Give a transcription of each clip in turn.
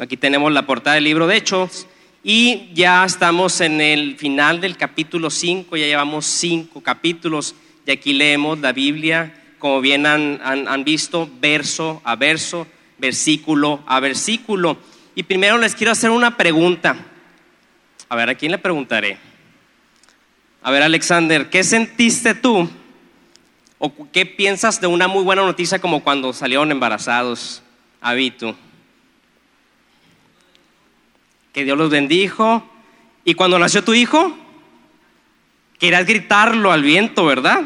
Aquí tenemos la portada del libro de Hechos y ya estamos en el final del capítulo 5, ya llevamos cinco capítulos y aquí leemos la Biblia, como bien han, han visto, verso a verso, versículo a versículo. Y primero les quiero hacer una pregunta. A ver, ¿a quién le preguntaré? A ver, Alexander, ¿qué sentiste tú? ¿O qué piensas de una muy buena noticia como cuando salieron embarazados? Habito que Dios los bendijo. Y cuando nació tu hijo, querías gritarlo al viento, ¿verdad?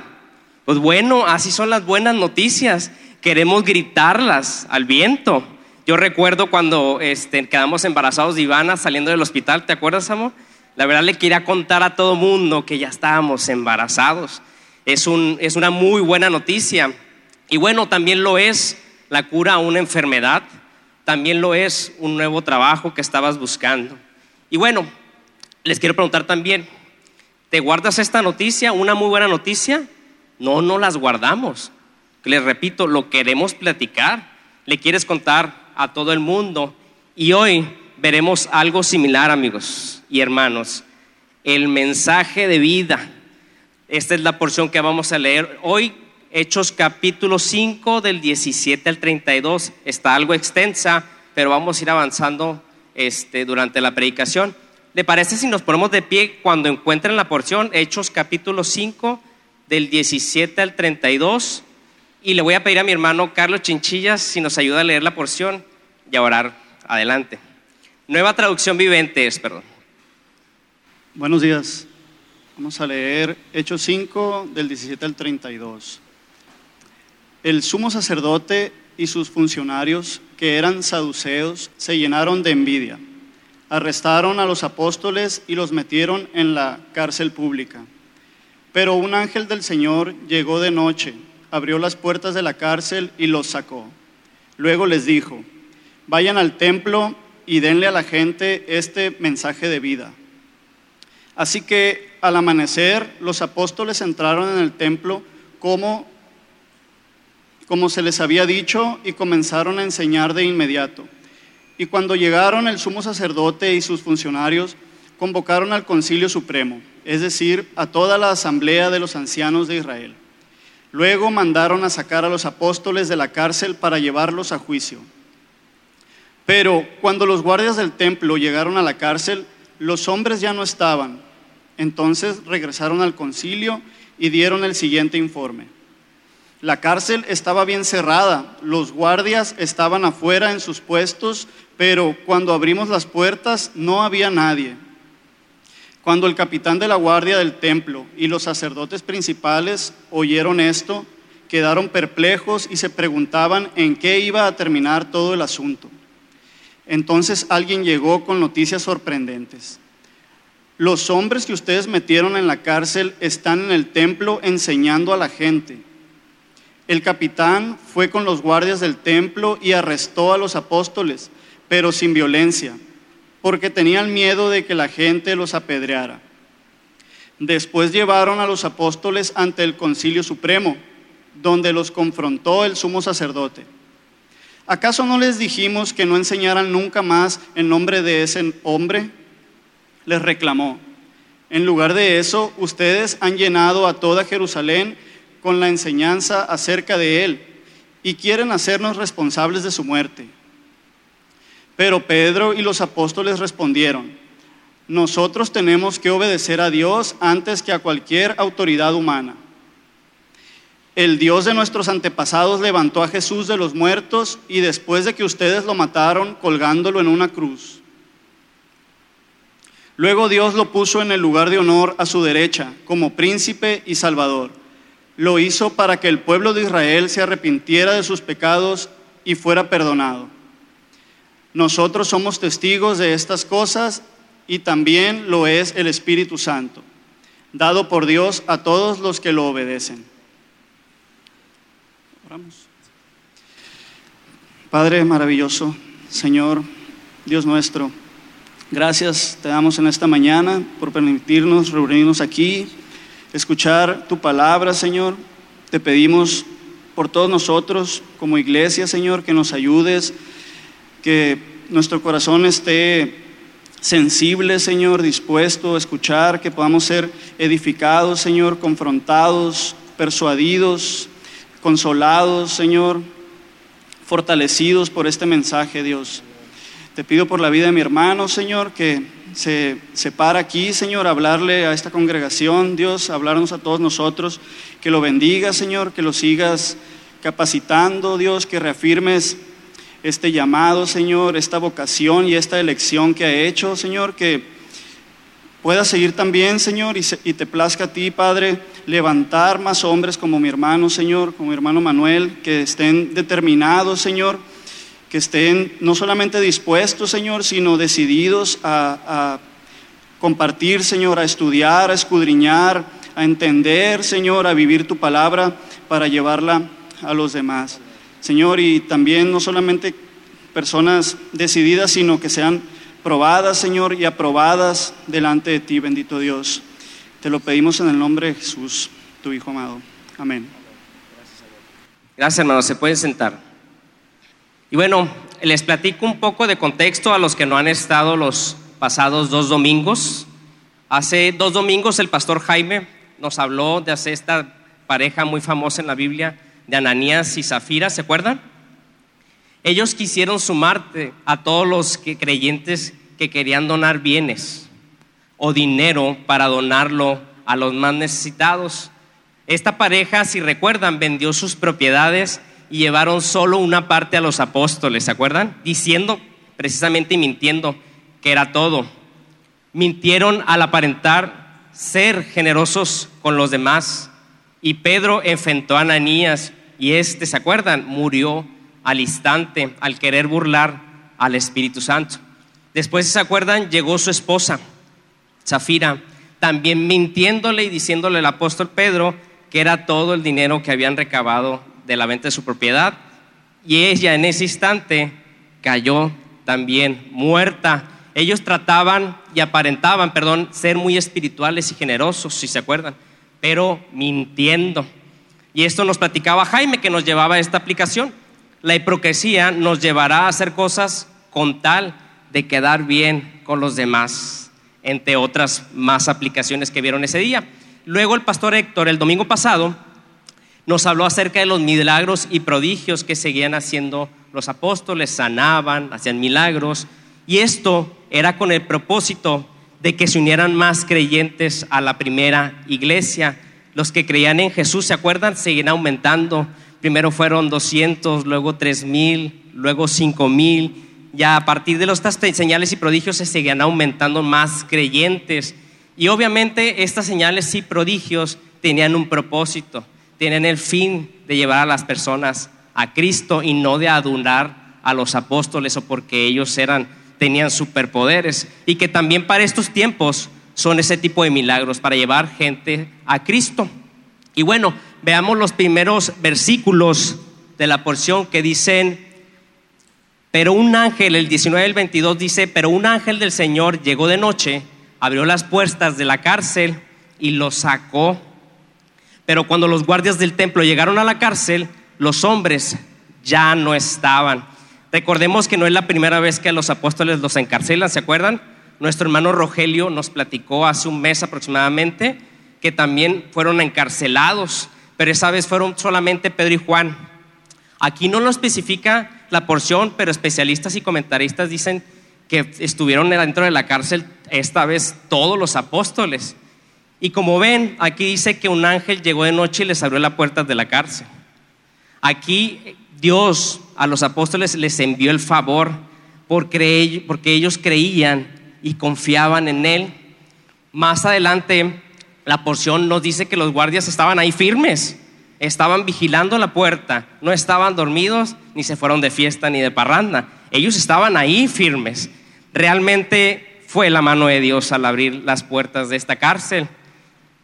Pues bueno, así son las buenas noticias. Queremos gritarlas al viento. Yo recuerdo cuando este, quedamos embarazados de Ivana saliendo del hospital, ¿te acuerdas, amor? La verdad le quería contar a todo mundo que ya estábamos embarazados. Es, un, es una muy buena noticia. Y bueno, también lo es la cura a una enfermedad también lo es un nuevo trabajo que estabas buscando. Y bueno, les quiero preguntar también, ¿te guardas esta noticia, una muy buena noticia? No, no las guardamos. Les repito, lo queremos platicar, le quieres contar a todo el mundo. Y hoy veremos algo similar, amigos y hermanos, el mensaje de vida. Esta es la porción que vamos a leer hoy Hechos capítulo 5 del 17 al 32. Está algo extensa, pero vamos a ir avanzando este, durante la predicación. ¿Le parece si nos ponemos de pie cuando encuentren la porción? Hechos capítulo 5 del 17 al 32. Y le voy a pedir a mi hermano Carlos Chinchillas si nos ayuda a leer la porción y a orar. Adelante. Nueva traducción vivente es, perdón. Buenos días. Vamos a leer Hechos 5 del 17 al 32. El sumo sacerdote y sus funcionarios, que eran saduceos, se llenaron de envidia. Arrestaron a los apóstoles y los metieron en la cárcel pública. Pero un ángel del Señor llegó de noche, abrió las puertas de la cárcel y los sacó. Luego les dijo, vayan al templo y denle a la gente este mensaje de vida. Así que al amanecer los apóstoles entraron en el templo como como se les había dicho, y comenzaron a enseñar de inmediato. Y cuando llegaron el sumo sacerdote y sus funcionarios, convocaron al concilio supremo, es decir, a toda la asamblea de los ancianos de Israel. Luego mandaron a sacar a los apóstoles de la cárcel para llevarlos a juicio. Pero cuando los guardias del templo llegaron a la cárcel, los hombres ya no estaban. Entonces regresaron al concilio y dieron el siguiente informe. La cárcel estaba bien cerrada, los guardias estaban afuera en sus puestos, pero cuando abrimos las puertas no había nadie. Cuando el capitán de la guardia del templo y los sacerdotes principales oyeron esto, quedaron perplejos y se preguntaban en qué iba a terminar todo el asunto. Entonces alguien llegó con noticias sorprendentes. Los hombres que ustedes metieron en la cárcel están en el templo enseñando a la gente. El capitán fue con los guardias del templo y arrestó a los apóstoles, pero sin violencia, porque tenían miedo de que la gente los apedreara. Después llevaron a los apóstoles ante el concilio supremo, donde los confrontó el sumo sacerdote. ¿Acaso no les dijimos que no enseñaran nunca más en nombre de ese hombre? Les reclamó. En lugar de eso, ustedes han llenado a toda Jerusalén con la enseñanza acerca de Él y quieren hacernos responsables de su muerte. Pero Pedro y los apóstoles respondieron, nosotros tenemos que obedecer a Dios antes que a cualquier autoridad humana. El Dios de nuestros antepasados levantó a Jesús de los muertos y después de que ustedes lo mataron colgándolo en una cruz. Luego Dios lo puso en el lugar de honor a su derecha como príncipe y salvador lo hizo para que el pueblo de Israel se arrepintiera de sus pecados y fuera perdonado. Nosotros somos testigos de estas cosas y también lo es el Espíritu Santo, dado por Dios a todos los que lo obedecen. Padre maravilloso, Señor, Dios nuestro, gracias te damos en esta mañana por permitirnos reunirnos aquí escuchar tu palabra, Señor. Te pedimos por todos nosotros como iglesia, Señor, que nos ayudes, que nuestro corazón esté sensible, Señor, dispuesto a escuchar, que podamos ser edificados, Señor, confrontados, persuadidos, consolados, Señor, fortalecidos por este mensaje, Dios. Te pido por la vida de mi hermano, Señor, que se, se para aquí, Señor, a hablarle a esta congregación, Dios, a hablarnos a todos nosotros, que lo bendiga, Señor, que lo sigas capacitando, Dios, que reafirmes este llamado, Señor, esta vocación y esta elección que ha hecho, Señor, que pueda seguir también, Señor, y, y, te plazca a ti, Padre, levantar más hombres como mi hermano, Señor, como mi hermano Manuel, que estén determinados, Señor, que estén no solamente dispuestos, Señor, sino decididos a, compartir, Señor, a estudiar, a escudriñar, a entender, Señor, a vivir tu palabra para llevarla a los demás. Señor, y también no solamente personas decididas, sino que sean probadas, Señor, y aprobadas delante de ti, bendito Dios. Te lo pedimos en el nombre de Jesús, tu Hijo amado. Amén. Gracias, hermano. Se pueden sentar. Y bueno, les platico un poco de contexto a los que no han estado los pasados dos domingos. Hace dos domingos el pastor Jaime nos habló de hacer esta pareja muy famosa en la Biblia, de Ananías y Zafira, ¿se acuerdan? Ellos quisieron sumarte a todos los que, creyentes que querían donar bienes o dinero para donarlo a los más necesitados. Esta pareja, si recuerdan, vendió sus propiedades y llevaron solo una parte a los apóstoles, ¿se acuerdan? Diciendo, precisamente y mintiendo, que era todo. Mintieron al aparentar ser generosos con los demás. Y Pedro enfrentó a Ananías y este, ¿se acuerdan? Murió al instante al querer burlar al Espíritu Santo. Después, ¿se acuerdan? Llegó su esposa, Zafira, también mintiéndole y diciéndole al apóstol Pedro que era todo el dinero que habían recabado de la venta de su propiedad. Y ella en ese instante cayó también muerta. Ellos trataban y aparentaban, perdón, ser muy espirituales y generosos, si se acuerdan, pero mintiendo. Y esto nos platicaba Jaime que nos llevaba a esta aplicación. La hipocresía nos llevará a hacer cosas con tal de quedar bien con los demás, entre otras más aplicaciones que vieron ese día. Luego el pastor Héctor, el domingo pasado, nos habló acerca de los milagros y prodigios que seguían haciendo los apóstoles, sanaban, hacían milagros, y esto era con el propósito de que se unieran más creyentes a la primera iglesia los que creían en Jesús, ¿se acuerdan? Siguen aumentando. Primero fueron 200, luego 3000, luego 5000. Ya a partir de los estas señales y prodigios se seguían aumentando más creyentes. Y obviamente estas señales y prodigios tenían un propósito, tenían el fin de llevar a las personas a Cristo y no de adular a los apóstoles o porque ellos eran tenían superpoderes y que también para estos tiempos son ese tipo de milagros para llevar gente a Cristo. Y bueno, veamos los primeros versículos de la porción que dicen, pero un ángel, el 19 del 22 dice, pero un ángel del Señor llegó de noche, abrió las puertas de la cárcel y lo sacó. Pero cuando los guardias del templo llegaron a la cárcel, los hombres ya no estaban. Recordemos que no es la primera vez que a los apóstoles los encarcelan, ¿se acuerdan? Nuestro hermano Rogelio nos platicó hace un mes aproximadamente que también fueron encarcelados, pero esa vez fueron solamente Pedro y Juan. Aquí no lo especifica la porción, pero especialistas y comentaristas dicen que estuvieron dentro de la cárcel esta vez todos los apóstoles. Y como ven, aquí dice que un ángel llegó de noche y les abrió las puertas de la cárcel. Aquí Dios a los apóstoles les envió el favor porque ellos creían y confiaban en Él. Más adelante, la porción nos dice que los guardias estaban ahí firmes, estaban vigilando la puerta, no estaban dormidos, ni se fueron de fiesta ni de parranda. Ellos estaban ahí firmes. Realmente fue la mano de Dios al abrir las puertas de esta cárcel.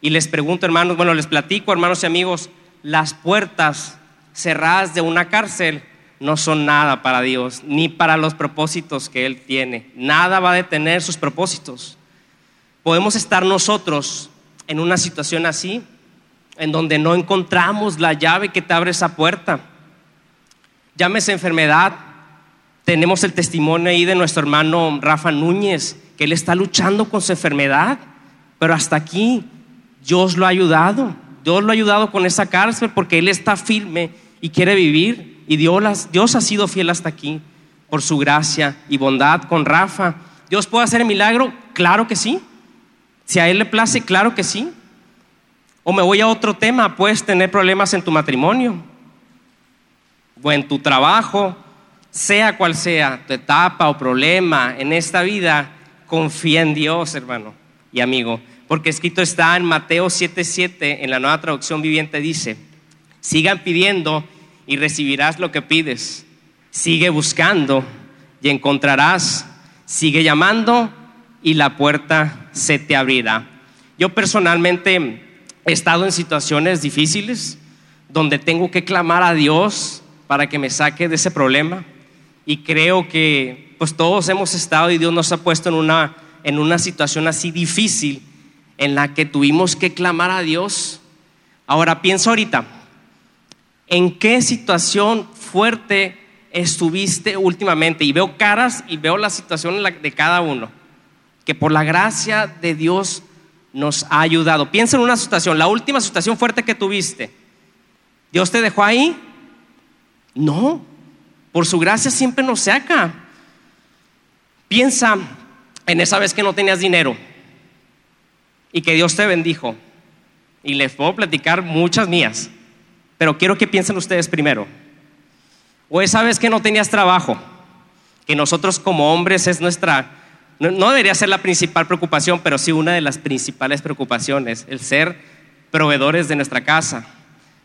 Y les pregunto, hermanos, bueno, les platico, hermanos y amigos, las puertas cerradas de una cárcel no son nada para Dios, ni para los propósitos que Él tiene. Nada va a detener sus propósitos. Podemos estar nosotros en una situación así, en donde no encontramos la llave que te abre esa puerta. Llámese enfermedad, Tenemos el testimonio ahí de nuestro hermano Rafa Núñez, que él está luchando con su enfermedad, pero hasta aquí Dios lo ha ayudado. Dios lo ha ayudado con esa cárcel porque él está firme y quiere vivir. Y Dios, ha sido fiel hasta aquí por su gracia y bondad con Rafa. ¿Dios puede hacer el milagro? Claro que sí. Si a Él le place, claro que sí. O me voy a otro tema, puedes tener problemas en tu matrimonio o en tu trabajo, sea cual sea tu etapa o problema en esta vida, confía en Dios, hermano y amigo. Porque escrito está en Mateo 7:7, en la nueva traducción viviente dice, sigan pidiendo y recibirás lo que pides. Sigue buscando y encontrarás. Sigue llamando y la puerta se te abrirá. Yo personalmente he estado en situaciones difíciles donde tengo que clamar a Dios para que me saque de ese problema y creo que pues todos hemos estado y Dios nos ha puesto en una, en una situación así difícil en la que tuvimos que clamar a Dios. Ahora pienso ahorita, ¿en qué situación fuerte estuviste últimamente? Y veo caras y veo la situación de cada uno, que por la gracia de Dios nos ha ayudado. Piensa en una situación, la última situación fuerte que tuviste. ¿Dios te dejó ahí? No, por su gracia siempre nos saca. Piensa en esa vez que no tenías dinero y que Dios te bendijo. Y les puedo platicar muchas mías, pero quiero que piensen ustedes primero. O esa vez que no tenías trabajo, que nosotros como hombres es nuestra, no, debería ser la principal preocupación, pero sí una de las principales preocupaciones, el ser proveedores de nuestra casa.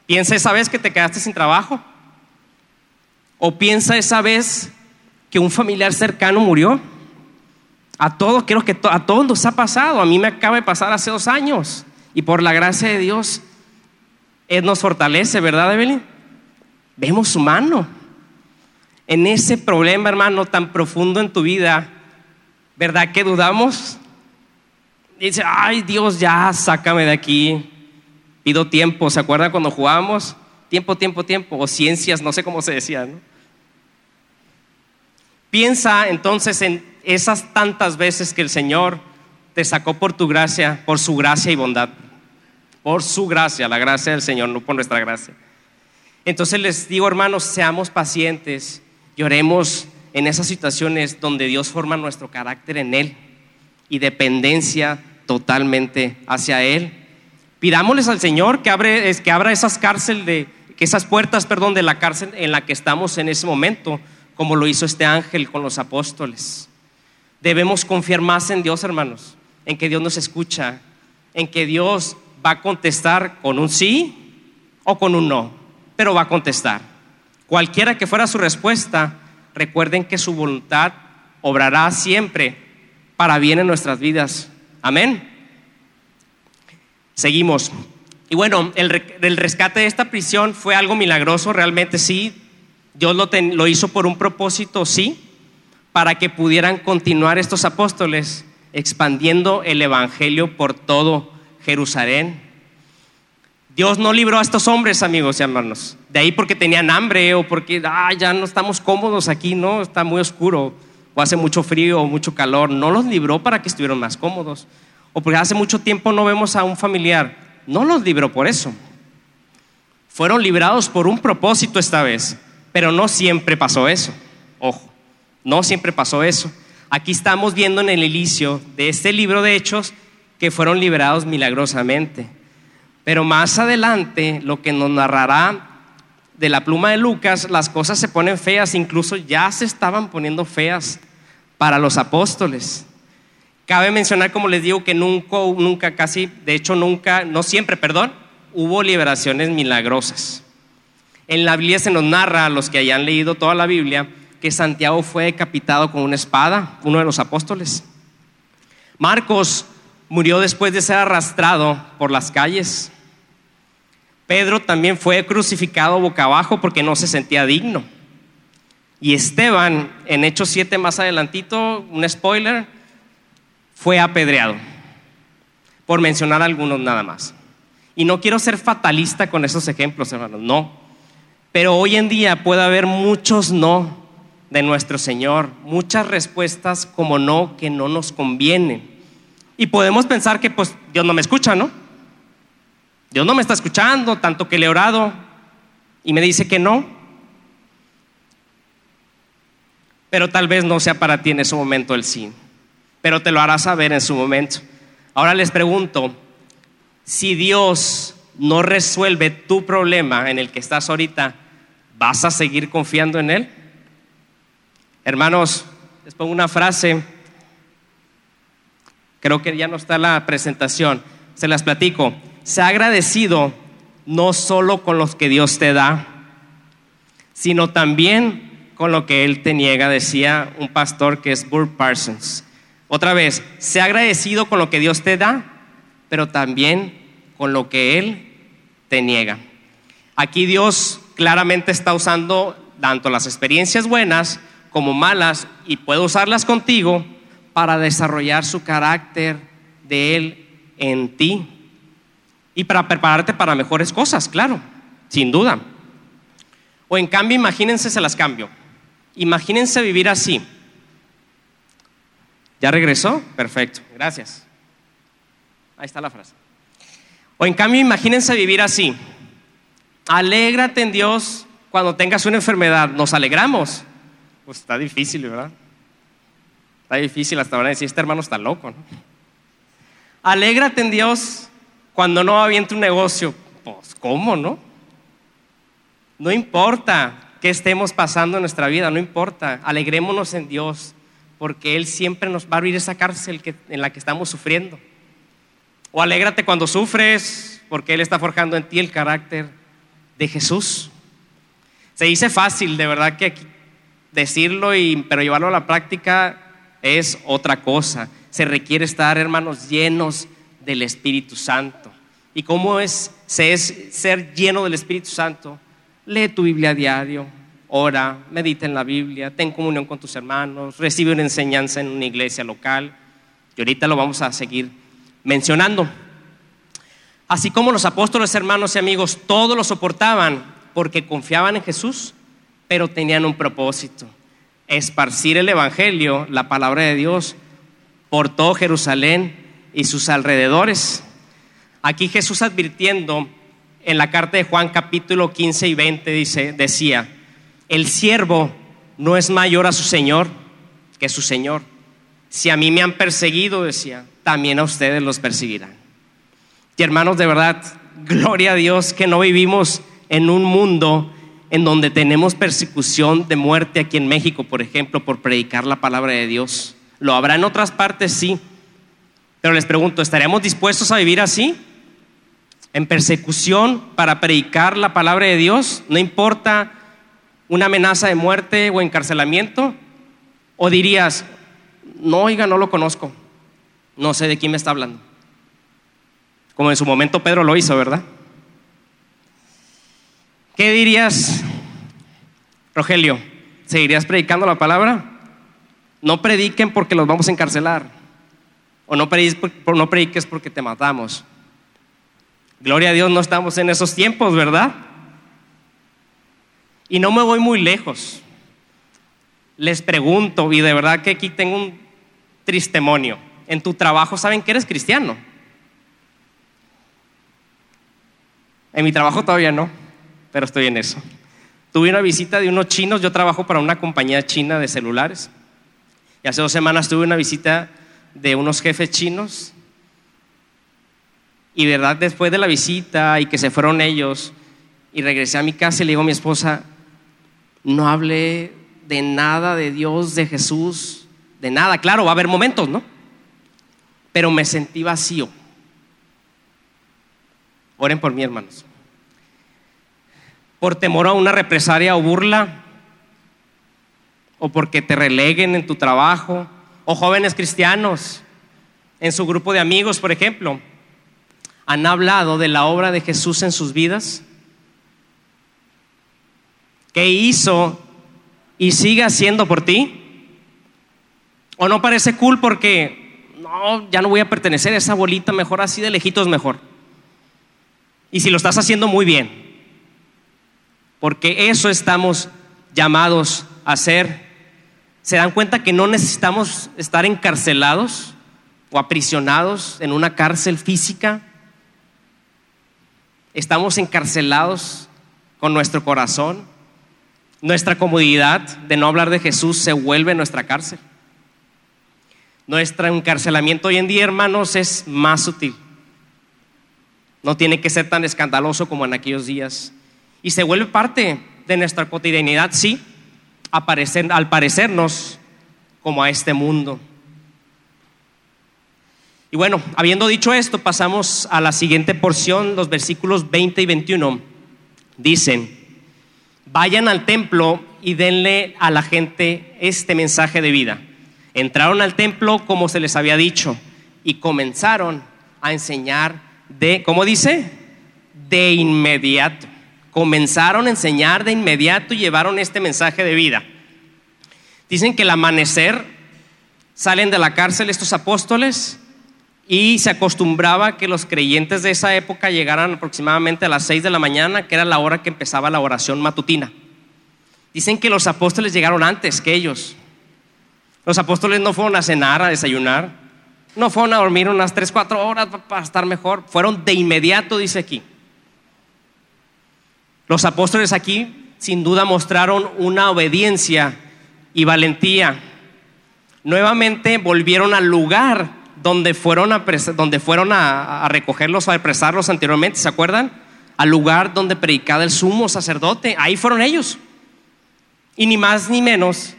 Piensa esa vez que te quedaste sin trabajo. O piensa esa vez que un familiar cercano murió. A todos, creo que a todos nos ha pasado. A mí me acaba de pasar hace dos años. Y por la gracia de Dios, Él nos fortalece, ¿verdad, Evelyn? Vemos su mano. En ese problema, hermano, tan profundo en tu vida, ¿verdad que dudamos? dice, ay Dios, ya sácame de aquí. Pido tiempo. ¿Se acuerdan cuando jugábamos? Tiempo, tiempo, tiempo. O ciencias, no sé cómo se decía. Piensa entonces en esas tantas veces que el Señor te sacó por tu gracia, por su gracia y bondad. Por su gracia, la gracia del Señor, no por nuestra gracia. Entonces les digo, hermanos, seamos pacientes, lloremos en esas situaciones donde Dios forma nuestro carácter en Él y dependencia totalmente hacia Él. Pidámosles al Señor que, que abra esas cárceles de, que esas puertas, perdón, de la cárcel en la que estamos en ese momento, como lo hizo este ángel con los apóstoles. Debemos confiar más en Dios, hermanos, en que Dios nos escucha, en que Dios va a contestar con un sí o con un no, pero va a contestar. Cualquiera que fuera su respuesta, recuerden que su voluntad obrará siempre para bien en nuestras vidas. Amén. Seguimos. Y bueno, el, rescate de esta prisión fue algo milagroso, realmente sí. Dios lo, lo hizo por un propósito, sí para que pudieran continuar estos apóstoles expandiendo el Evangelio por todo Jerusalén. Dios no libró a estos hombres, amigos y hermanos, de ahí porque tenían hambre o porque ah, ya no estamos cómodos aquí, no, está muy oscuro o hace mucho frío o mucho calor. No los libró para que estuvieran más cómodos o porque hace mucho tiempo no vemos a un familiar. No los libró por eso. Fueron librados por un propósito esta vez, pero no siempre pasó eso. Ojo. No siempre pasó eso. Aquí estamos viendo en el inicio de este libro de Hechos que fueron liberados milagrosamente. Pero más adelante, lo que nos narrará de la pluma de Lucas, las cosas se ponen feas, incluso ya se estaban poniendo feas para los apóstoles. Cabe mencionar, como les digo, que nunca, nunca, casi, de hecho nunca, no siempre, perdón, hubo liberaciones milagrosas. En la Biblia se nos narra, a los que hayan leído toda la Biblia, que Santiago fue decapitado con una espada, uno de los apóstoles. Marcos murió después de ser arrastrado por las calles. Pedro también fue crucificado boca abajo porque no se sentía digno. Y Esteban, en Hechos 7 más adelantito, un spoiler, fue apedreado. Por mencionar algunos nada más. Y no quiero ser fatalista con esos ejemplos, hermanos, no. Pero hoy en día puede haber muchos no de nuestro Señor, muchas respuestas como no que no nos convienen. Y podemos pensar que pues Dios no me escucha, ¿no? Dios no me está escuchando, tanto que le he orado y me dice que no. Pero tal vez no sea para ti en ese momento el sí, pero te lo hará saber en su momento. Ahora les pregunto, si Dios no resuelve tu problema en el que estás ahorita, ¿vas a seguir confiando en Él? Hermanos, les pongo una frase, creo que ya no está la presentación, se las platico. Se ha agradecido no solo con los que Dios te da, sino también con lo que Él te niega, decía un pastor que es Burr Parsons. Otra vez, se ha agradecido con lo que Dios te da, pero también con lo que Él te niega. Aquí Dios claramente está usando tanto las experiencias buenas como malas y puede usarlas contigo para desarrollar su carácter de Él en ti y para prepararte para mejores cosas, claro, sin duda. O en cambio, imagínense, se las cambio. Imagínense vivir así. ¿Ya regresó? Perfecto, gracias. Ahí está la frase. O en cambio, imagínense vivir así. Alégrate en Dios cuando tengas una enfermedad. ¿Nos alegramos? Pues está difícil, ¿verdad? Está difícil hasta ahora decir, este hermano está loco, ¿no? Alégrate en Dios cuando no va bien tu negocio. Pues, ¿cómo, no? No importa qué estemos pasando en nuestra vida, no importa. Alegrémonos en Dios, porque Él siempre nos va a abrir esa cárcel en la que estamos sufriendo. O alégrate cuando sufres, porque Él está forjando en ti el carácter de Jesús. Se dice fácil, de verdad que decirlo, y, pero llevarlo a la práctica es otra cosa. Se requiere estar, hermanos, llenos del Espíritu Santo. ¿Y cómo es, es ser lleno del Espíritu Santo? Lee tu Biblia a diario, ora, medita en la Biblia, ten comunión con tus hermanos, recibe una enseñanza en una iglesia local. Y ahorita lo vamos a seguir mencionando. Así como los apóstoles, hermanos y amigos, todos lo soportaban porque confiaban en Jesús, pero tenían un propósito, esparcir el Evangelio, la palabra de Dios, por todo Jerusalén y sus alrededores. Aquí Jesús advirtiendo en la carta de Juan capítulo 15 y 20 dice, decía, el siervo no es mayor a su Señor que su Señor. Si a mí me han perseguido, decía, también a ustedes los perseguirán. Y hermanos, de verdad, gloria a Dios que no vivimos en un mundo en donde tenemos persecución de muerte aquí en México, por ejemplo, por predicar la palabra de Dios. Lo habrá en otras partes, sí. Pero les pregunto, ¿estaríamos dispuestos a vivir así? En persecución para predicar la palabra de Dios, no importa una amenaza de muerte o encarcelamiento. ¿O dirías, no, oiga, no lo conozco, no sé de quién me está hablando? Como en su momento Pedro lo hizo, ¿verdad? ¿Qué dirías, Rogelio? ¿Seguirías predicando la palabra? No prediquen porque los vamos a encarcelar. O no prediques, porque te matamos. Gloria a Dios, no estamos en esos tiempos, ¿verdad? Y no me voy muy lejos. Les pregunto, y de verdad que aquí tengo un tristemonio. En tu trabajo saben que eres cristiano. En mi trabajo todavía no pero estoy en eso. Tuve una visita de unos chinos, yo trabajo para una compañía china de celulares. Y hace dos semanas tuve una visita de unos jefes chinos. Y verdad, después de la visita y que se fueron ellos, y regresé a mi casa y le digo a mi esposa, no hablé de nada de Dios, de Jesús, de nada. Claro, va a haber momentos, ¿no? Pero me sentí vacío. Oren por mí, hermanos por temor a una represalia o burla, o porque te releguen en tu trabajo, o jóvenes cristianos en su grupo de amigos, por ejemplo, han hablado de la obra de Jesús en sus vidas. ¿Qué hizo y sigue haciendo por ti? ¿O no parece cool porque no, ya no voy a pertenecer a esa bolita, mejor así de lejitos mejor? Y si lo estás haciendo muy bien, porque eso estamos llamados a hacer ¿Se dan cuenta que no necesitamos estar encarcelados o aprisionados en una cárcel física? Estamos encarcelados con nuestro corazón. Nuestra comodidad de no hablar de Jesús se vuelve nuestra cárcel. Nuestro encarcelamiento hoy en día, hermanos, es más sutil. No tiene que ser tan escandaloso como en aquellos días. Y se vuelve parte de nuestra cotidianidad, sí, al parecernos como a este mundo. Y bueno, habiendo dicho esto, pasamos a la siguiente porción, los versículos 20 y 21. Dicen, vayan al templo y denle a la gente este mensaje de vida. Entraron al templo como se les había dicho y comenzaron a enseñar de, ¿cómo dice? De inmediato. Comenzaron a enseñar de inmediato y llevaron este mensaje de vida. Dicen que al amanecer salen de la cárcel estos apóstoles y se acostumbraba que los creyentes de esa época llegaran aproximadamente a las 6 de la mañana, que era la hora que empezaba la oración matutina. Dicen que los apóstoles llegaron antes que ellos. Los apóstoles no fueron a cenar, a desayunar, no fueron a dormir unas 3, 4 horas para estar mejor, fueron de inmediato, dice aquí. Los apóstoles aquí sin duda mostraron una obediencia y valentía. Nuevamente volvieron al lugar donde fueron a, donde fueron a, recogerlos o a apresarlos anteriormente, ¿se acuerdan? Al lugar donde predicaba el sumo sacerdote, ahí fueron ellos. Y ni más ni menos,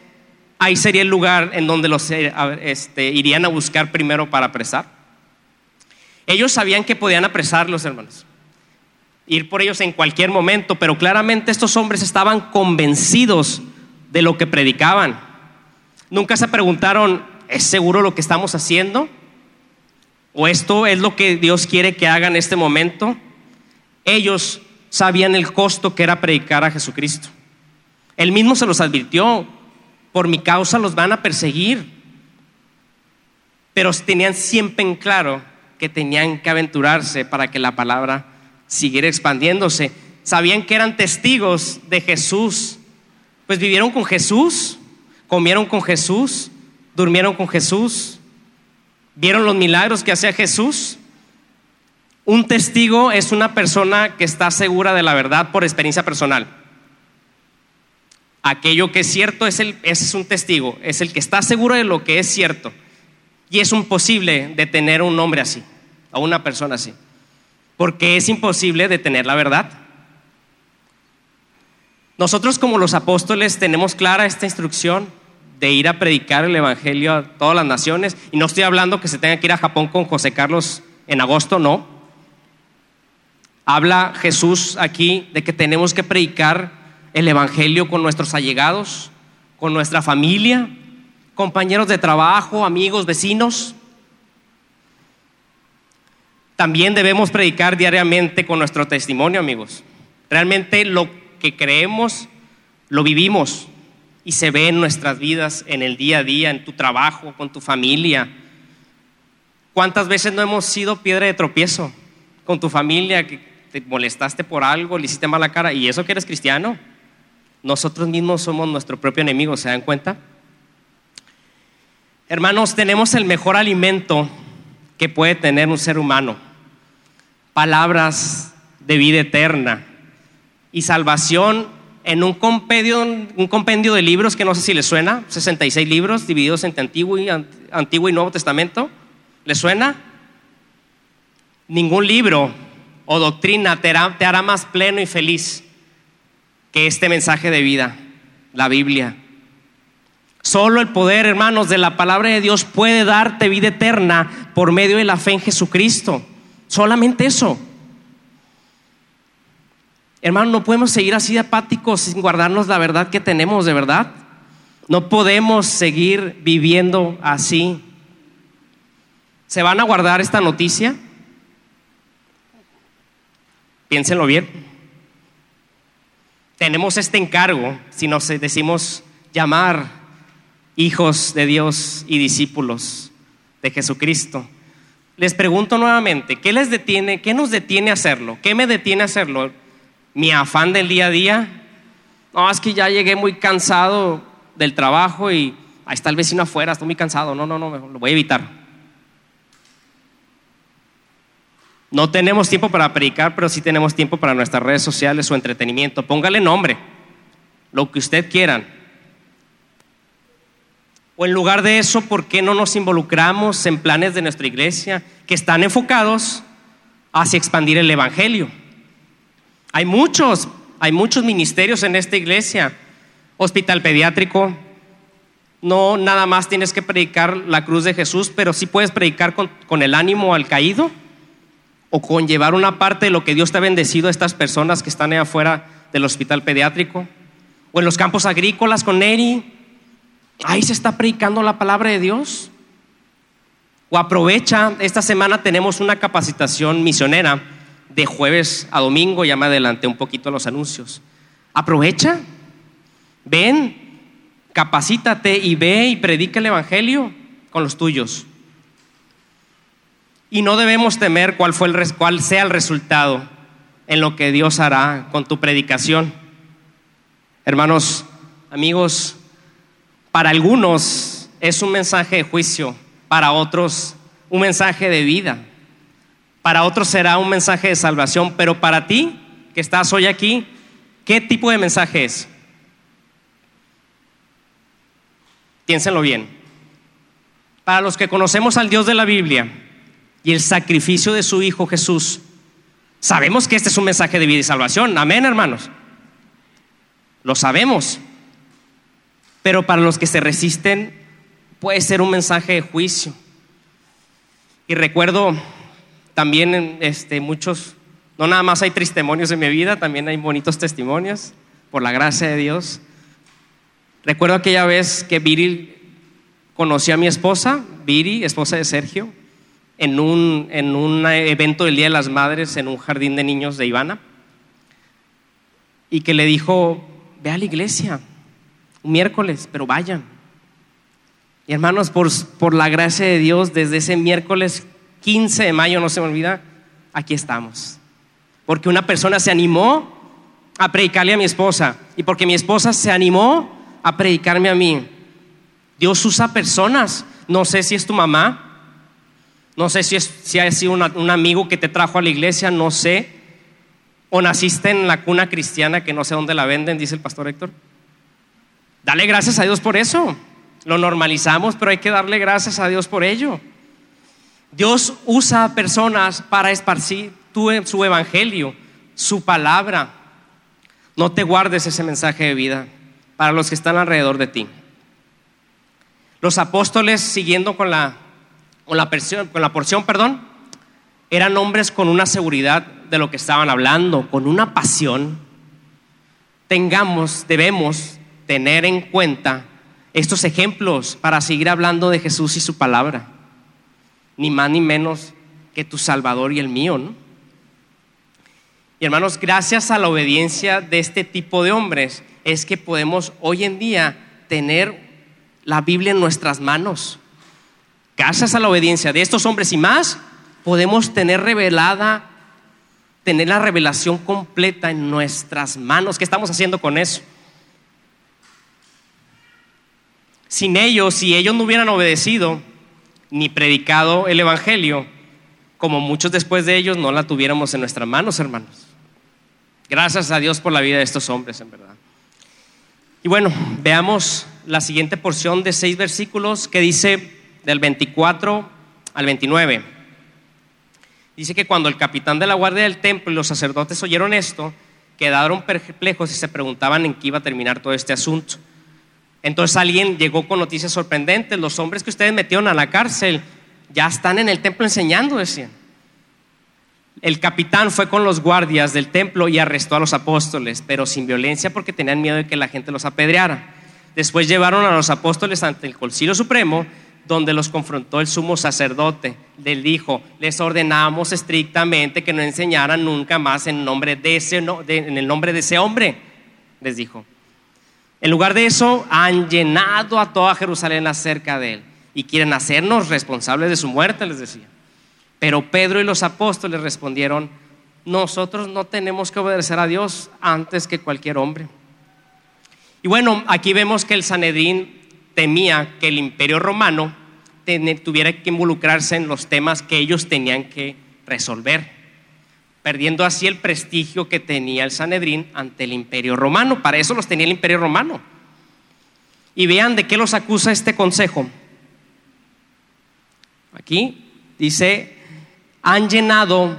ahí sería el lugar en donde los eh, este, irían a buscar primero para apresar. Ellos sabían que podían apresarlos, hermanos, ir por ellos en cualquier momento, pero claramente estos hombres estaban convencidos de lo que predicaban. Nunca se preguntaron, ¿es seguro lo que estamos haciendo? o esto es lo que Dios quiere que haga en este momento, ellos sabían el costo que era predicar a Jesucristo. Él mismo se los advirtió, por mi causa los van a perseguir, pero tenían siempre en claro que tenían que aventurarse para que la palabra siguiera expandiéndose. Sabían que eran testigos de Jesús, pues vivieron con Jesús, comieron con Jesús, durmieron con Jesús, ¿Vieron los milagros que hacía Jesús? Un testigo es una persona que está segura de la verdad por experiencia personal. Aquello que es cierto es el, es un testigo, es el que está seguro de lo que es cierto. Y es imposible detener a un hombre así, a una persona así, porque es imposible detener la verdad. Nosotros como los apóstoles tenemos clara esta instrucción de ir a predicar el Evangelio a todas las naciones. Y no estoy hablando que se tenga que ir a Japón con José Carlos en agosto, no. Habla Jesús aquí de que tenemos que predicar el Evangelio con nuestros allegados, con nuestra familia, compañeros de trabajo, amigos, vecinos. También debemos predicar diariamente con nuestro testimonio, amigos. Realmente lo que creemos, lo vivimos y se ve en nuestras vidas, en el día a día, en tu trabajo, con tu familia. ¿Cuántas veces no hemos sido piedra de tropiezo con tu familia, que te molestaste por algo, le hiciste mala cara y eso que eres cristiano? Nosotros mismos somos nuestro propio enemigo, ¿se dan cuenta? Hermanos, tenemos el mejor alimento que puede tener un ser humano. Palabras de vida eterna y salvación en un compendio, un compendio de libros que no sé si les suena, 66 libros divididos entre Antiguo y, Antiguo y Nuevo Testamento. ¿Les suena? Ningún libro o doctrina te hará, te hará más pleno y feliz que este mensaje de vida, la Biblia. Solo el poder, hermanos, de la palabra de Dios puede darte vida eterna por medio de la fe en Jesucristo. Solamente eso. Hermano, no podemos seguir así de apáticos sin guardarnos la verdad que tenemos de verdad. No podemos seguir viviendo así. ¿Se van a guardar esta noticia? Piénsenlo bien. Tenemos este encargo, si nos decimos llamar hijos de Dios y discípulos de Jesucristo. Les pregunto nuevamente, ¿qué les detiene? ¿Qué nos detiene hacerlo? ¿Qué me detiene hacerlo? mi afán del día a día. No, es que ya llegué muy cansado del trabajo y ahí está el vecino afuera, estoy muy cansado, no, no, no, lo voy a evitar. No tenemos tiempo para predicar, pero sí tenemos tiempo para nuestras redes sociales o entretenimiento. Póngale nombre, lo que usted quiera. O en lugar de eso, ¿por qué no nos involucramos en planes de nuestra iglesia que están enfocados hacia expandir el Evangelio? Hay muchos, hay muchos ministerios en esta iglesia. Hospital pediátrico, no nada más tienes que predicar la cruz de Jesús, pero sí puedes predicar con, el ánimo al caído o con llevar una parte de lo que Dios te ha bendecido a estas personas que están ahí afuera del hospital pediátrico. O en los campos agrícolas con Neri. Ahí se está predicando la palabra de Dios. O aprovecha, esta semana tenemos una capacitación misionera de jueves a domingo, ya me adelanté un poquito los anuncios. Aprovecha, ven, capacítate y ve y predica el Evangelio con los tuyos. Y no debemos temer cuál, fue el, cuál sea el resultado en lo que Dios hará con tu predicación. Hermanos, amigos, para algunos es un mensaje de juicio, para otros un mensaje de vida, para otros será un mensaje de salvación, pero para ti que estás hoy aquí, ¿qué tipo de mensaje es? Piénsenlo bien. Para los que conocemos al Dios de la Biblia y el sacrificio de su Hijo Jesús, sabemos que este es un mensaje de vida y salvación. Amén, hermanos. Lo sabemos. Pero para los que se resisten, puede ser un mensaje de juicio. Y recuerdo también este, muchos, no nada más hay testimonios en mi vida, también hay bonitos testimonios, por la gracia de Dios. Recuerdo aquella vez que Viri conocí a mi esposa, Viri, esposa de Sergio, en un, en un evento del Día de las Madres en un jardín de niños de Ivana, y que le dijo, ve a la iglesia, miércoles, pero vayan. Y hermanos, por, por la gracia de Dios, desde ese miércoles 15 de mayo, no se me olvida, aquí estamos. Porque una persona se animó a predicarle a mi esposa y porque mi esposa se animó a predicarme a mí. Dios usa personas. No sé si es tu mamá, no sé si, es, si ha sido un amigo que te trajo a la iglesia, no sé. O naciste en la cuna cristiana que no sé dónde la venden, dice el pastor Héctor. Dale gracias a Dios por eso. Lo normalizamos, pero hay que darle gracias a Dios por ello. Dios usa personas para esparcir su evangelio, su palabra. No te guardes ese mensaje de vida para los que están alrededor de ti. Los apóstoles, siguiendo con la, con la, porción, con la porción, perdón, eran hombres con una seguridad de lo que estaban hablando, con una pasión. Tengamos, debemos tener en cuenta estos ejemplos para seguir hablando de Jesús y su palabra. Ni más ni menos que tu Salvador y el mío. Y hermanos, gracias a la obediencia de este tipo de hombres, es que podemos hoy en día tener la Biblia en nuestras manos. Gracias a la obediencia de estos hombres y más, podemos tener revelada, tener la revelación completa en nuestras manos. ¿Qué estamos haciendo con eso? Sin ellos, si ellos no hubieran obedecido ni predicado el Evangelio, como muchos después de ellos, no la tuviéramos en nuestras manos, hermanos. Gracias a Dios por la vida de estos hombres, en verdad. Y bueno, veamos la siguiente porción de seis versículos que dice del 24 al 29. Dice que cuando el capitán de la guardia del templo y los sacerdotes oyeron esto, quedaron perplejos y se preguntaban en qué iba a terminar todo este asunto. Entonces alguien llegó con noticias sorprendentes, los hombres que ustedes metieron a la cárcel ya están en el templo enseñando, decían. El capitán fue con los guardias del templo y arrestó a los apóstoles, pero sin violencia porque tenían miedo de que la gente los apedreara. Después llevaron a los apóstoles ante el Concilio Supremo, donde los confrontó el sumo sacerdote. Le dijo, les ordenamos estrictamente que no enseñaran nunca más en, nombre de ese, en el nombre de ese hombre, les dijo. En lugar de eso, han llenado a toda Jerusalén acerca de él y quieren hacernos responsables de su muerte, les decía. Pero Pedro y los apóstoles respondieron, nosotros no tenemos que obedecer a Dios antes que cualquier hombre. Y bueno, aquí vemos que el Sanedrín temía que el imperio romano tuviera que involucrarse en los temas que ellos tenían que resolver, perdiendo así el prestigio que tenía el Sanedrín ante el imperio romano. Para eso los tenía el imperio romano. Y vean de qué los acusa este consejo. Aquí dice, han llenado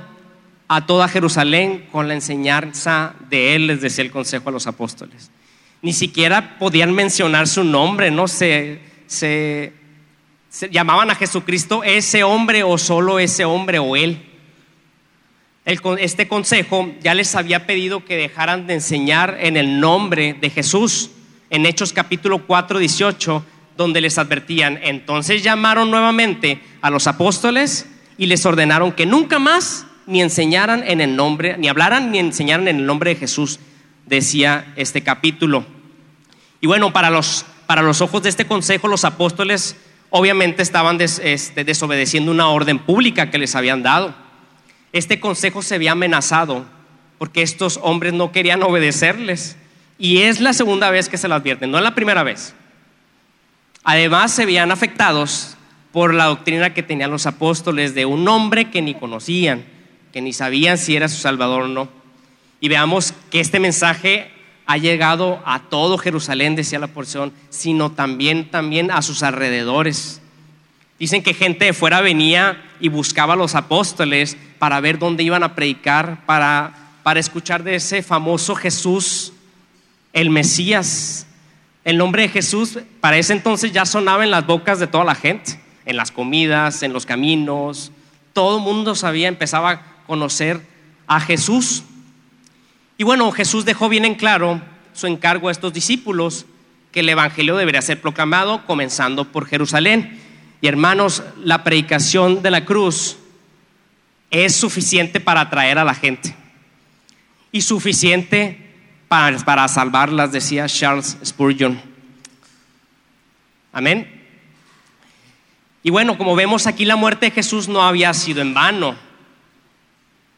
a toda Jerusalén con la enseñanza de él, les decía el consejo a los apóstoles. Ni siquiera podían mencionar su nombre, no se, se, llamaban a Jesucristo ese hombre o solo ese hombre o él. Este consejo ya les había pedido que dejaran de enseñar en el nombre de Jesús. En Hechos capítulo 4, 18 donde les advertían. Entonces llamaron nuevamente a los apóstoles y les ordenaron que nunca más ni enseñaran en el nombre, ni hablaran ni enseñaran en el nombre de Jesús, decía este capítulo. Y bueno, para los, para los ojos de este consejo, los apóstoles obviamente estaban este, desobedeciendo una orden pública que les habían dado. Este consejo se había amenazado porque estos hombres no querían obedecerles. Y es la segunda vez que se lo advierten, no es la primera vez. Además, se veían afectados por la doctrina que tenían los apóstoles de un hombre que ni conocían, que ni sabían si era su Salvador o no. Y veamos que este mensaje ha llegado a todo Jerusalén, decía la porción, sino también, también a sus alrededores. Dicen que gente de fuera venía y buscaba a los apóstoles para ver dónde iban a predicar, para, para escuchar de ese famoso Jesús, el Mesías, el nombre de Jesús para ese entonces ya sonaba en las bocas de toda la gente, en las comidas, en los caminos. Todo el mundo sabía, empezaba a conocer a Jesús. Y bueno, Jesús dejó bien en claro su encargo a estos discípulos, que el Evangelio debería ser proclamado comenzando por Jerusalén. Y hermanos, la predicación de la cruz es suficiente para atraer a la gente y suficiente para, salvarlas, decía Charles Spurgeon. Amén. Y bueno, como vemos aquí, la muerte de Jesús no había sido en vano.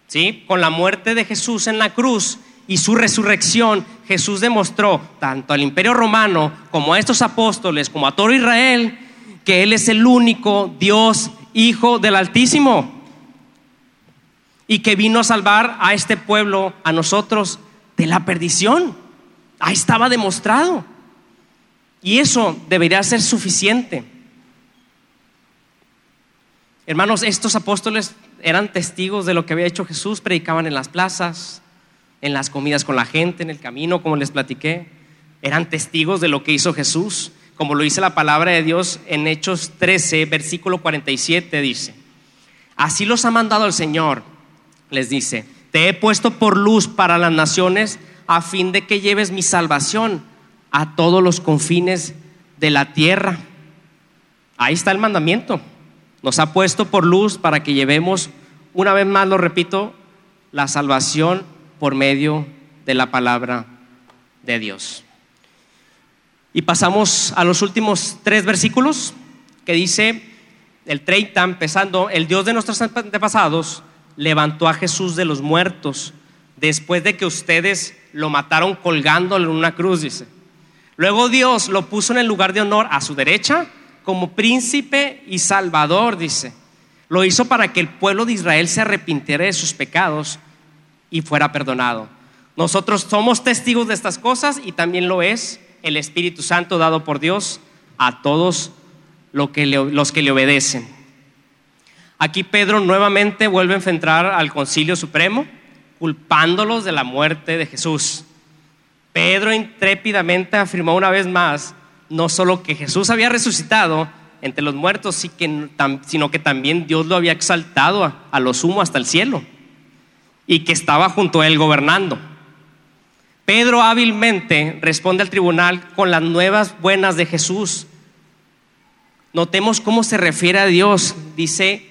¿Sí? Con la muerte de Jesús en la cruz y su resurrección, Jesús demostró tanto al imperio romano como a estos apóstoles, como a todo Israel, que Él es el único Dios, Hijo del Altísimo, y que vino a salvar a este pueblo, a nosotros, de la perdición. Ahí estaba demostrado. Y eso debería ser suficiente. Hermanos, estos apóstoles eran testigos de lo que había hecho Jesús, predicaban en las plazas, en las comidas con la gente, en el camino, como les platiqué. Eran testigos de lo que hizo Jesús, como lo dice la palabra de Dios en Hechos 13, versículo 47, dice, así los ha mandado el Señor, les dice, te he puesto por luz para las naciones a fin de que lleves mi salvación a todos los confines de la tierra. Ahí está el mandamiento. Nos ha puesto por luz para que llevemos, una vez más lo repito, la salvación por medio de la palabra de Dios. Y pasamos a los últimos tres versículos que dice el 30, empezando, el Dios de nuestros antepasados levantó a Jesús de los muertos después de que ustedes lo mataron colgándolo en una cruz, dice. Luego Dios lo puso en el lugar de honor a su derecha como príncipe y salvador, dice. Lo hizo para que el pueblo de Israel se arrepintiera de sus pecados y fuera perdonado. Nosotros somos testigos de estas cosas y también lo es el Espíritu Santo dado por Dios a todos los que le obedecen. Aquí Pedro nuevamente vuelve a enfrentar al Concilio Supremo, culpándolos de la muerte de Jesús. Pedro intrépidamente afirmó una vez más, no solo que Jesús había resucitado entre los muertos, sino que también Dios lo había exaltado a, a lo sumo hasta el cielo y que estaba junto a él gobernando. Pedro hábilmente responde al tribunal con las nuevas buenas de Jesús. Notemos cómo se refiere a Dios. Dice,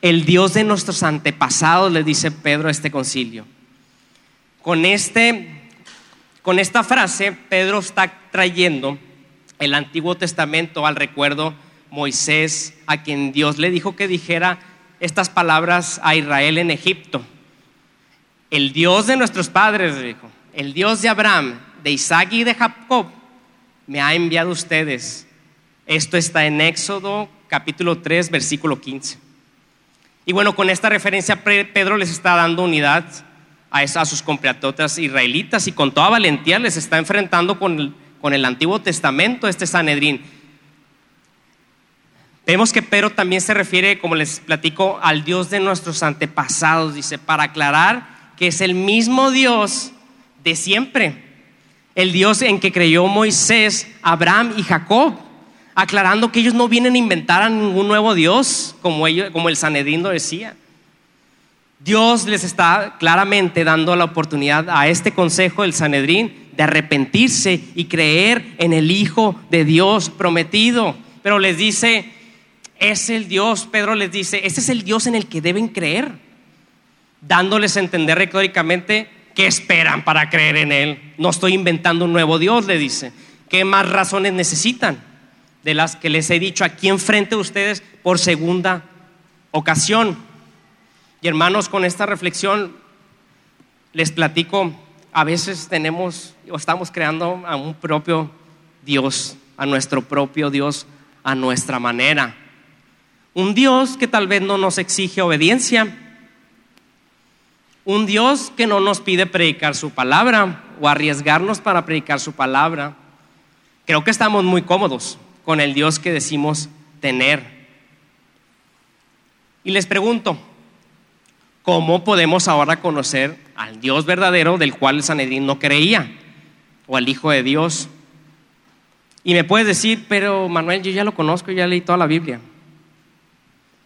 el Dios de nuestros antepasados, le dice Pedro a este concilio. Con, este, con esta frase, Pedro está trayendo el Antiguo Testamento al recuerdo Moisés, a quien Dios le dijo que dijera estas palabras a Israel en Egipto. El Dios de nuestros padres, dijo, el Dios de Abraham, de Isaac y de Jacob, me ha enviado a ustedes Esto está en Éxodo capítulo 3, versículo 15. Y bueno, con esta referencia Pedro les está dando unidad a, sus compatriotas israelitas y con toda valentía les está enfrentando con el, con el Antiguo Testamento, este Sanedrín. Vemos que Pedro también se refiere, como les platico, al Dios de nuestros antepasados, dice, para aclarar que es el mismo Dios de siempre, el Dios en que creyó Moisés, Abraham y Jacob, aclarando que ellos no vienen a inventar a ningún nuevo Dios, como, ellos, como el Sanedrín lo decía. Dios les está claramente dando la oportunidad a este consejo del Sanedrín de arrepentirse y creer en el Hijo de Dios prometido. Pero les dice, es el Dios, Pedro les dice, ese es el Dios en el que deben creer, dándoles a entender retóricamente qué esperan para creer en Él. No estoy inventando un nuevo Dios, le dice. ¿Qué más razones necesitan? De las que les he dicho aquí enfrente de ustedes por segunda ocasión. Y hermanos, con esta reflexión les platico, a veces tenemos o estamos creando a un propio Dios, a nuestro propio Dios, a nuestra manera. Un Dios que tal vez no nos exige obediencia. Un Dios que no nos pide predicar su palabra o arriesgarnos para predicar su palabra. Creo que estamos muy cómodos con el Dios que decimos tener. Y les pregunto, ¿cómo podemos ahora conocer al Dios verdadero del cual el Sanedrín no creía? O al Hijo de Dios. Y me puedes decir, pero Manuel, yo ya lo conozco, ya leí toda la Biblia.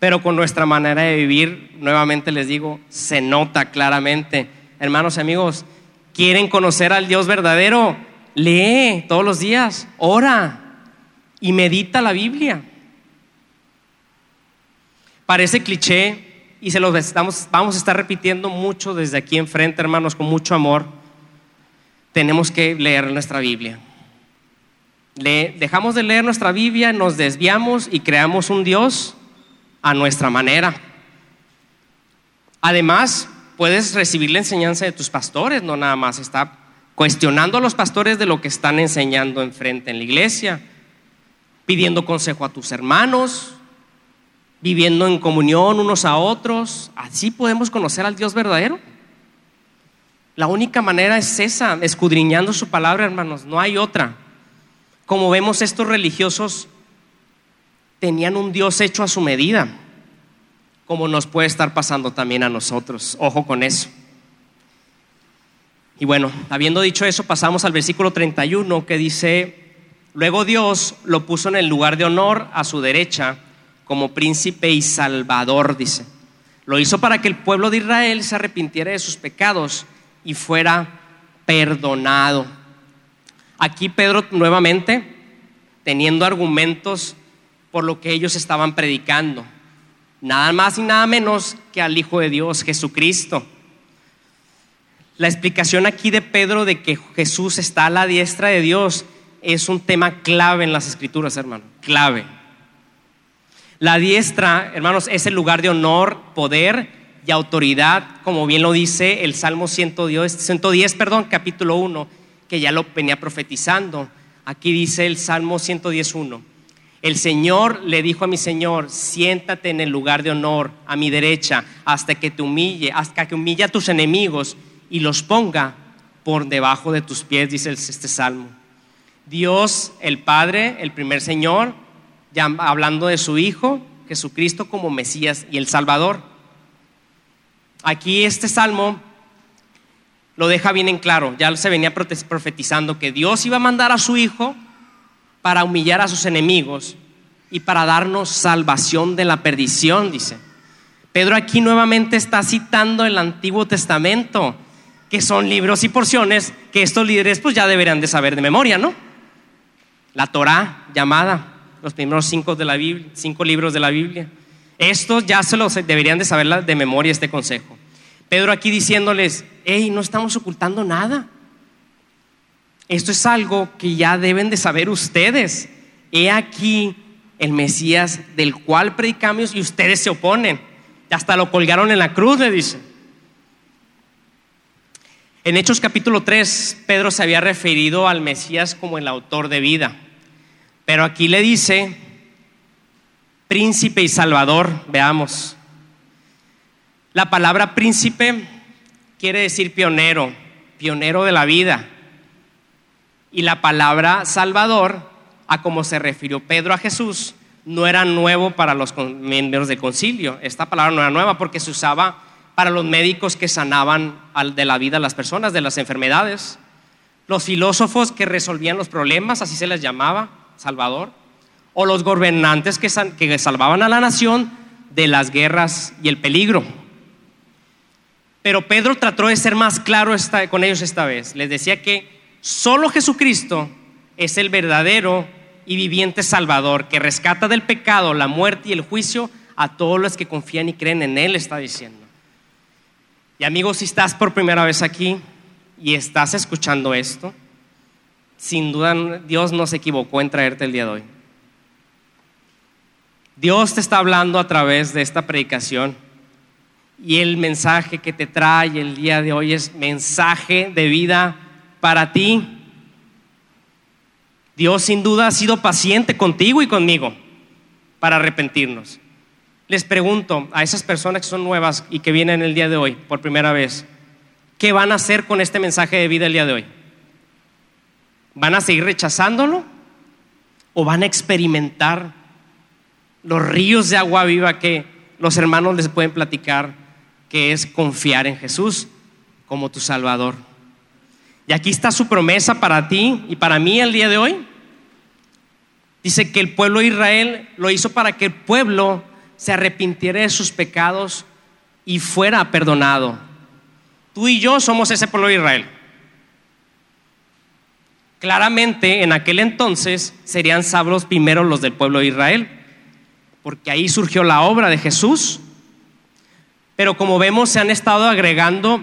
Pero con nuestra manera de vivir, nuevamente les digo, se nota claramente. Hermanos y amigos, ¿quieren conocer al Dios verdadero? Lee todos los días, ora y medita la Biblia. Parece cliché y se lo estamos, vamos a estar repitiendo mucho desde aquí enfrente, hermanos, con mucho amor. Tenemos que leer nuestra Biblia. Le, dejamos de leer nuestra Biblia, nos desviamos y creamos un Dios a nuestra manera. Además, puedes recibir la enseñanza de tus pastores, no nada más está cuestionando a los pastores de lo que están enseñando enfrente en la iglesia, pidiendo consejo a tus hermanos, viviendo en comunión unos a otros. Así podemos conocer al Dios verdadero. La única manera es esa, escudriñando su palabra, hermanos, no hay otra. Como vemos estos religiosos tenían un Dios hecho a su medida, como nos puede estar pasando también a nosotros. Ojo con eso. Y bueno, habiendo dicho eso, pasamos al versículo 31 que dice, luego Dios lo puso en el lugar de honor a su derecha como príncipe y salvador, dice. Lo hizo para que el pueblo de Israel se arrepintiera de sus pecados y fuera perdonado. Aquí Pedro nuevamente, teniendo argumentos por lo que ellos estaban predicando. Nada más y nada menos que al Hijo de Dios, Jesucristo. La explicación aquí de Pedro de que Jesús está a la diestra de Dios es un tema clave en las escrituras, hermano, clave. La diestra, hermanos, es el lugar de honor, poder y autoridad, como bien lo dice el Salmo 110, 110 perdón, capítulo 1, que ya lo venía profetizando. Aquí dice el Salmo 110.1. El Señor le dijo a mi Señor, siéntate en el lugar de honor a mi derecha hasta que te humille, hasta que humille a tus enemigos y los ponga por debajo de tus pies, dice este salmo. Dios, el Padre, el primer Señor, ya hablando de su Hijo, Jesucristo como Mesías y el Salvador. Aquí este salmo lo deja bien en claro, ya se venía profetizando que Dios iba a mandar a su Hijo para humillar a sus enemigos y para darnos salvación de la perdición, dice. Pedro aquí nuevamente está citando el Antiguo Testamento, que son libros y porciones que estos líderes pues ya deberían de saber de memoria, ¿no? La Torá llamada, los primeros cinco, de la Biblia, cinco libros de la Biblia. Estos ya se los deberían de saber de memoria este consejo. Pedro aquí diciéndoles, hey, no estamos ocultando nada. Esto es algo que ya deben de saber ustedes. He aquí el Mesías del cual predicamos y ustedes se oponen. Hasta lo colgaron en la cruz, le dice. En Hechos capítulo 3, Pedro se había referido al Mesías como el autor de vida. Pero aquí le dice príncipe y salvador, veamos. La palabra príncipe quiere decir pionero, pionero de la vida. Y la palabra salvador, a como se refirió Pedro a Jesús, no era nuevo para los miembros del concilio. Esta palabra no era nueva porque se usaba para los médicos que sanaban de la vida a las personas, de las enfermedades. Los filósofos que resolvían los problemas, así se les llamaba, Salvador. O los gobernantes que, que salvaban a la nación de las guerras y el peligro. Pero Pedro trató de ser más claro con ellos esta vez. Les decía que solo Jesucristo es el verdadero y viviente Salvador que rescata del pecado, la muerte y el juicio a todos los que confían y creen en Él, está diciendo. Y amigos, si estás por primera vez aquí y estás escuchando esto, sin duda Dios no se equivocó en traerte el día de hoy. Dios te está hablando a través de esta predicación y el mensaje que te trae el día de hoy es mensaje de vida para ti. Dios sin duda ha sido paciente contigo y conmigo para arrepentirnos. Les pregunto a esas personas que son nuevas y que vienen el día de hoy por primera vez, ¿qué van a hacer con este mensaje de vida el día de hoy? ¿Van a seguir rechazándolo? ¿O van a experimentar los ríos de agua viva que los hermanos les pueden platicar, que es confiar en Jesús como tu Salvador? Y aquí está su promesa para ti y para mí el día de hoy. Dice que el pueblo de Israel lo hizo para que el pueblo se arrepintiera de sus pecados y fuera perdonado. Tú y yo somos ese pueblo de Israel. Claramente en aquel entonces serían sabros primero los del pueblo de Israel, porque ahí surgió la obra de Jesús. Pero como vemos se han estado agregando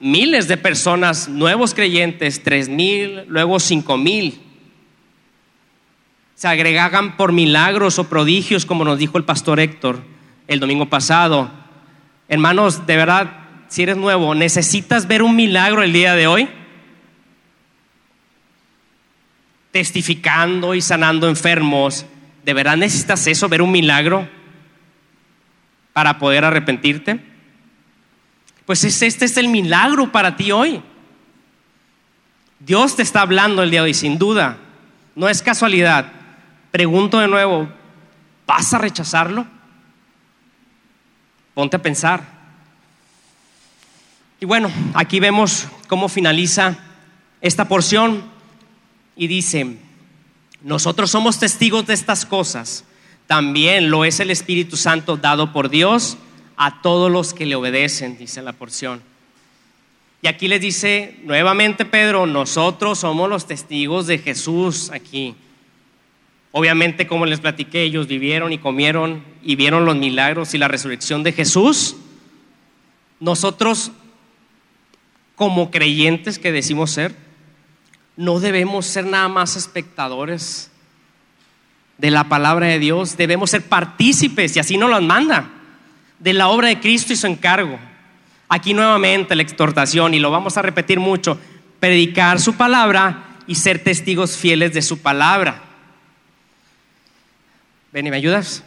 miles de personas, nuevos creyentes, tres mil, luego cinco mil. Se agregaban por milagros o prodigios, como nos dijo el pastor Héctor el domingo pasado. Hermanos, de verdad, si eres nuevo, ¿necesitas ver un milagro el día de hoy? Testificando y sanando enfermos. ¿De verdad necesitas eso, ver un milagro para poder arrepentirte? Pues este es el milagro para ti hoy. Dios te está hablando el día de hoy, sin duda. No es casualidad. Pregunto de nuevo, ¿vas a rechazarlo? Ponte a pensar. Y bueno, aquí vemos cómo finaliza esta porción y dice, nosotros somos testigos de estas cosas, también lo es el Espíritu Santo dado por Dios a todos los que le obedecen, dice la porción. Y aquí les dice nuevamente Pedro, nosotros somos los testigos de Jesús aquí. Obviamente, como les platiqué, ellos vivieron y comieron y vieron los milagros y la resurrección de Jesús. Nosotros, como creyentes que decimos ser, no debemos ser nada más espectadores de la palabra de Dios, debemos ser partícipes y así nos lo manda de la obra de Cristo y su encargo. Aquí nuevamente la exhortación, y lo vamos a repetir mucho, predicar su palabra y ser testigos fieles de su palabra. Ven y me ayudas.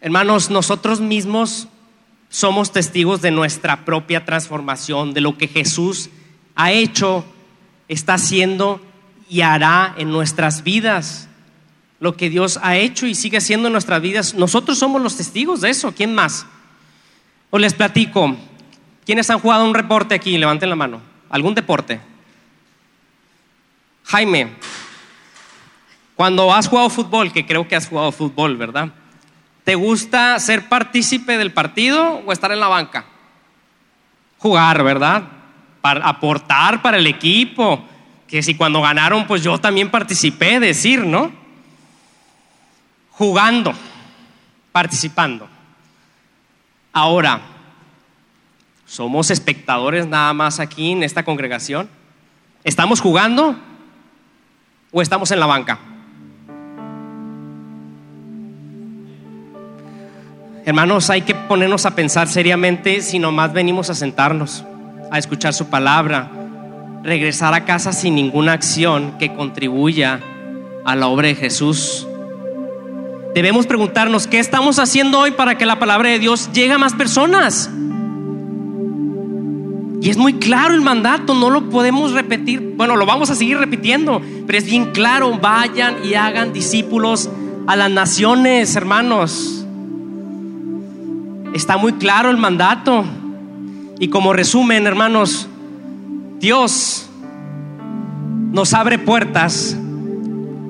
Hermanos, nosotros mismos somos testigos de nuestra propia transformación, de lo que Jesús ha hecho, está haciendo y hará en nuestras vidas lo que Dios ha hecho y sigue haciendo en nuestras vidas. Nosotros somos los testigos de eso. ¿Quién más? O les platico. ¿Quiénes han jugado un reporte aquí? Levanten la mano. ¿Algún deporte? Jaime, cuando has jugado fútbol, que creo que has jugado fútbol, ¿verdad? ¿Te gusta ser partícipe del partido o estar en la banca? Jugar, ¿verdad? Aportar para el equipo. Que si cuando ganaron, pues yo también participé, decir, ¿no? Jugando, participando. Ahora, ¿somos espectadores nada más aquí en esta congregación? ¿Estamos jugando o estamos en la banca? Hermanos, hay que ponernos a pensar seriamente si nomás venimos a sentarnos, a escuchar su palabra, regresar a casa sin ninguna acción que contribuya a la obra de Jesús. Debemos preguntarnos, ¿qué estamos haciendo hoy para que la palabra de Dios llegue a más personas? Y es muy claro el mandato, no lo podemos repetir. Bueno, lo vamos a seguir repitiendo, pero es bien claro, vayan y hagan discípulos a las naciones, hermanos. Está muy claro el mandato. Y como resumen, hermanos, Dios nos abre puertas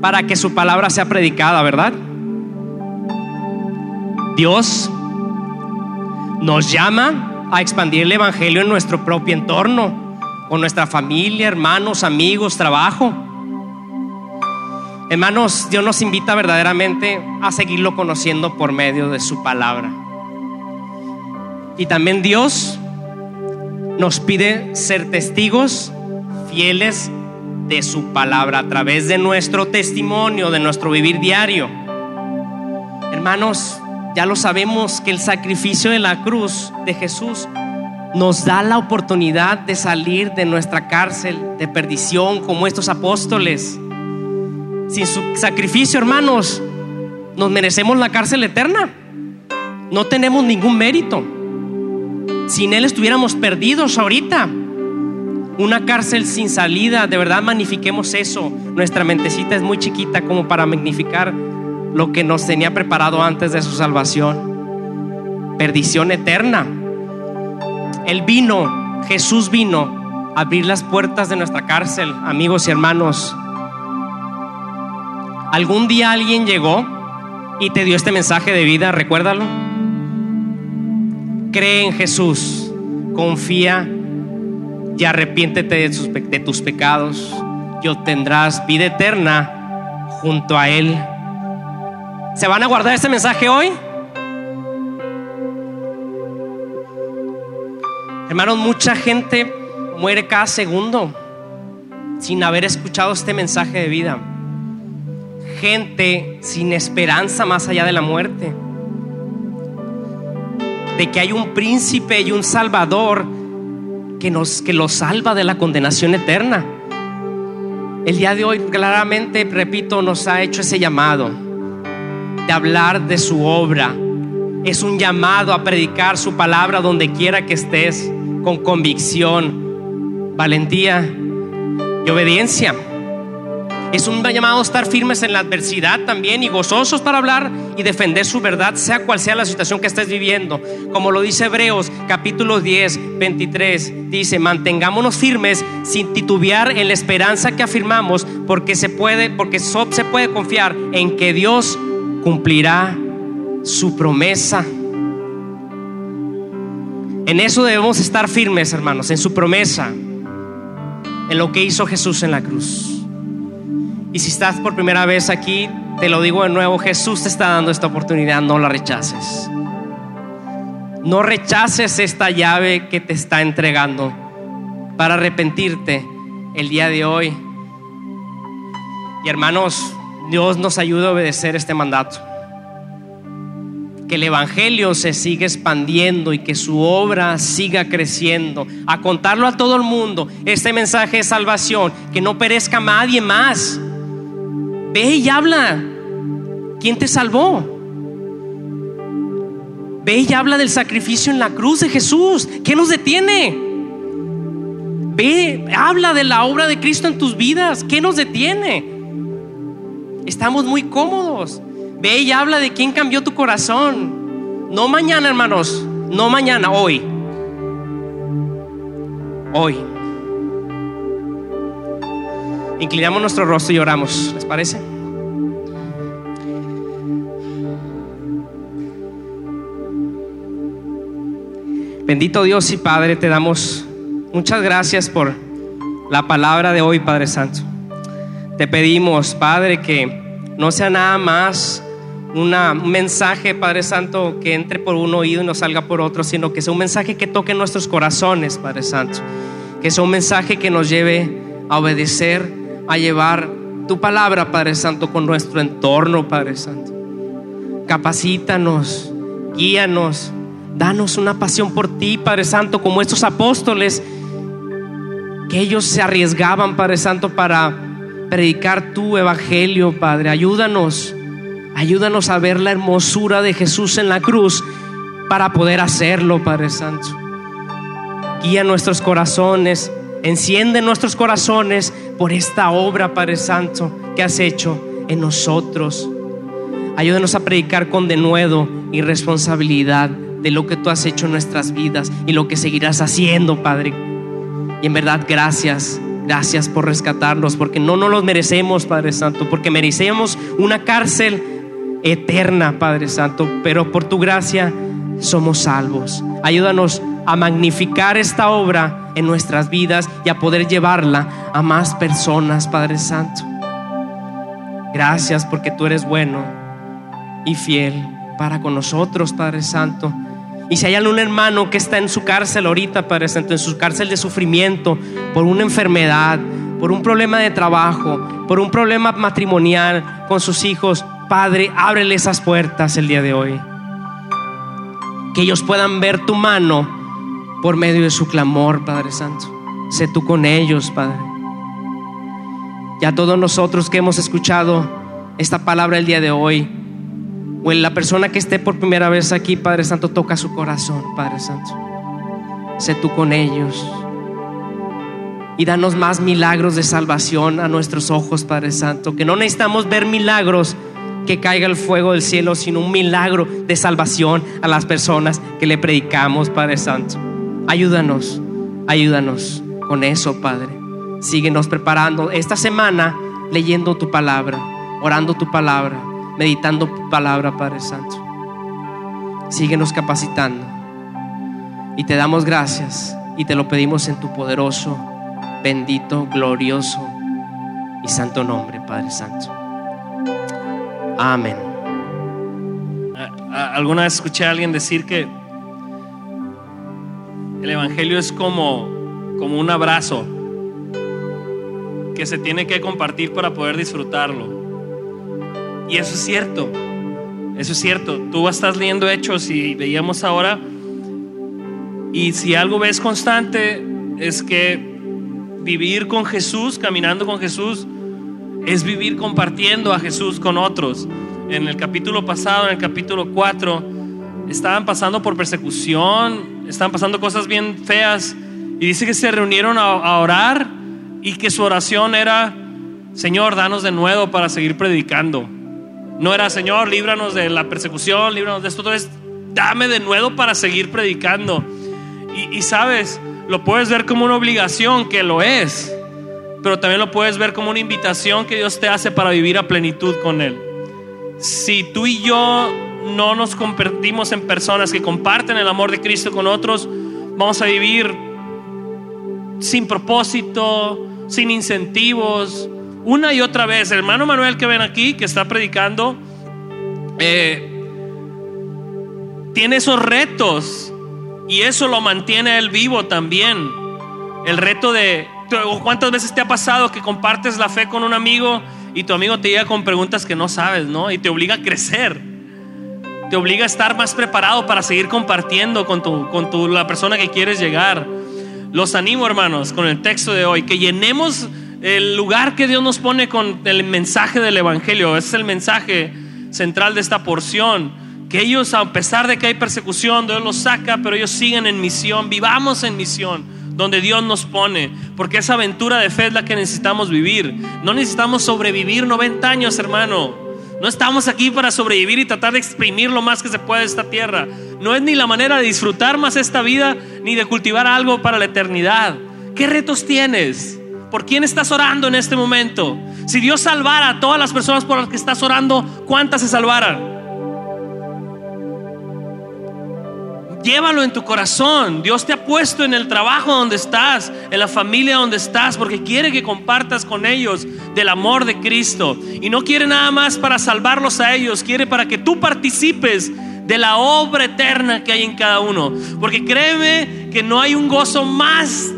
para que su palabra sea predicada, ¿verdad? Dios nos llama a expandir el Evangelio en nuestro propio entorno, con nuestra familia, hermanos, amigos, trabajo. Hermanos, Dios nos invita verdaderamente a seguirlo conociendo por medio de su palabra. Y también Dios nos pide ser testigos fieles de su palabra a través de nuestro testimonio, de nuestro vivir diario. Hermanos, ya lo sabemos que el sacrificio de la cruz de Jesús nos da la oportunidad de salir de nuestra cárcel de perdición como estos apóstoles. Sin su sacrificio, hermanos, nos merecemos la cárcel eterna. No tenemos ningún mérito. Sin Él estuviéramos perdidos ahorita. Una cárcel sin salida, de verdad magnifiquemos eso. Nuestra mentecita es muy chiquita como para magnificar lo que nos tenía preparado antes de su salvación. Perdición eterna. Él vino, Jesús vino a abrir las puertas de nuestra cárcel, amigos y hermanos. Algún día alguien llegó y te dio este mensaje de vida, recuérdalo. Cree en Jesús, confía y arrepiéntete de, de tus pecados y obtendrás vida eterna junto a Él. ¿Se van a guardar este mensaje hoy? Hermanos, mucha gente muere cada segundo sin haber escuchado este mensaje de vida. Gente sin esperanza más allá de la muerte. De que hay un príncipe y un salvador que nos que los salva de la condenación eterna. El día de hoy claramente, repito, nos ha hecho ese llamado de hablar de su obra. Es un llamado a predicar su palabra donde quiera que estés, con convicción, valentía y obediencia. Es un llamado a estar firmes en la adversidad también y gozosos para hablar y defender su verdad, sea cual sea la situación que estés viviendo. Como lo dice Hebreos capítulo 10, 23, dice, mantengámonos firmes sin titubear en la esperanza que afirmamos, porque se puede, porque se puede confiar en que Dios cumplirá su promesa. En eso debemos estar firmes, hermanos, en su promesa, en lo que hizo Jesús en la cruz. Y si estás por primera vez aquí, te lo digo de nuevo, Jesús te está dando esta oportunidad, no la rechaces. No rechaces esta llave que te está entregando para arrepentirte el día de hoy. Y hermanos, Dios nos ayude a obedecer este mandato. Que el Evangelio se siga expandiendo y que su obra siga creciendo. A contarlo a todo el mundo. Este mensaje de salvación. Que no perezca nadie más. Ve y habla. ¿Quién te salvó? Ve y habla del sacrificio en la cruz de Jesús. ¿Qué nos detiene? Ve, habla de la obra de Cristo en tus vidas. ¿Qué nos detiene? Estamos muy cómodos. Ve y habla de quién cambió tu corazón. No mañana, hermanos. No mañana, hoy. Hoy. Inclinamos nuestro rostro y oramos. ¿Les parece? Bendito Dios y Padre, te damos muchas gracias por la palabra de hoy, Padre Santo. Te pedimos, Padre, que no sea nada más un mensaje, Padre Santo, que entre por un oído y no salga por otro, sino que sea un mensaje que toque nuestros corazones, Padre Santo. Que sea un mensaje que nos lleve a obedecer, a llevar tu palabra, Padre Santo, con nuestro entorno, Padre Santo. Capacítanos, guíanos, danos una pasión por ti, Padre Santo, como estos apóstoles, que ellos se arriesgaban, Padre Santo, para predicar tu evangelio, Padre. Ayúdanos, ayúdanos a ver la hermosura de Jesús en la cruz para poder hacerlo, Padre Santo. Guía nuestros corazones, enciende nuestros corazones por esta obra, Padre Santo, que has hecho en nosotros. Ayúdanos a predicar con denuedo y responsabilidad de lo que tú has hecho en nuestras vidas y lo que seguirás haciendo, Padre. Y en verdad, gracias, gracias por rescatarnos, porque no nos los merecemos, Padre Santo, porque merecemos una cárcel eterna, Padre Santo, pero por tu gracia somos salvos. Ayúdanos a magnificar esta obra en nuestras vidas y a poder llevarla a más personas, Padre Santo. Gracias porque tú eres bueno y fiel para con nosotros, Padre Santo. Y si hay algún hermano que está en su cárcel ahorita, Padre Santo, en su cárcel de sufrimiento, por una enfermedad, por un problema de trabajo, por un problema matrimonial con sus hijos, Padre, ábrele esas puertas el día de hoy. Que ellos puedan ver tu mano por medio de su clamor, Padre Santo. Sé tú con ellos, Padre. Ya todos nosotros que hemos escuchado esta palabra el día de hoy, o en la persona que esté por primera vez aquí, Padre Santo, toca su corazón, Padre Santo. Sé tú con ellos. Y danos más milagros de salvación a nuestros ojos, Padre Santo. Que no necesitamos ver milagros que caiga el fuego del cielo, sino un milagro de salvación a las personas que le predicamos, Padre Santo. Ayúdanos, ayúdanos con eso, Padre. Síguenos preparando esta semana leyendo tu palabra, orando tu palabra meditando palabra, Padre Santo. Síguenos capacitando. Y te damos gracias y te lo pedimos en tu poderoso, bendito, glorioso y santo nombre, Padre Santo. Amén. Alguna vez escuché a alguien decir que el Evangelio es como, como un abrazo que se tiene que compartir para poder disfrutarlo. Y eso es cierto. Eso es cierto. Tú estás leyendo hechos y veíamos ahora. Y si algo ves constante es que vivir con Jesús, caminando con Jesús, es vivir compartiendo a Jesús con otros. En el capítulo pasado, en el capítulo 4, estaban pasando por persecución, estaban pasando cosas bien feas. Y dice que se reunieron a, a orar y que su oración era, Señor, danos de nuevo para seguir predicando. No era, Señor, líbranos de la persecución, líbranos de esto. Entonces, dame de nuevo para seguir predicando. Y, sabes, lo puedes ver como una obligación, que lo es. Pero también lo puedes ver como una invitación que Dios te hace para vivir a plenitud con Él. Si tú y yo no nos convertimos en personas que comparten el amor de Cristo con otros, vamos a vivir sin propósito, sin incentivos, una y otra vez. Hermano Manuel que ven aquí, que está predicando, eh, tiene esos retos y eso lo mantiene él vivo también. El reto de, ¿cuántas veces te ha pasado que compartes la fe con un amigo y tu amigo te llega con preguntas que no sabes, ¿no? Y te obliga a crecer. Te obliga a estar más preparado para seguir compartiendo con, tu, con tu, la persona que quieres llegar. Los animo, hermanos, con el texto de hoy, que llenemos el lugar que Dios nos pone con el mensaje del Evangelio. Ese es el mensaje central de esta porción. Que ellos, a pesar de que hay persecución, Dios los saca, pero ellos siguen en misión. Vivamos en misión, donde Dios nos pone. Porque esa aventura de fe es la que necesitamos vivir. No necesitamos sobrevivir 90 años, hermano. No estamos aquí para sobrevivir y tratar de exprimir lo más que se puede de esta tierra. No es ni la manera de disfrutar más esta vida, ni de cultivar algo para la eternidad. ¿Qué retos tienes? ¿Por quién estás orando en este momento? Si Dios salvara a todas las personas por las que estás orando, ¿cuántas se salvaran? Llévalo en tu corazón. Dios te ha puesto en el trabajo donde estás, en la familia donde estás, porque quiere que compartas con ellos del amor de Cristo. Y no quiere nada más para salvarlos a ellos, quiere para que tú participes de la obra eterna que hay en cada uno. Porque créeme que no hay un gozo más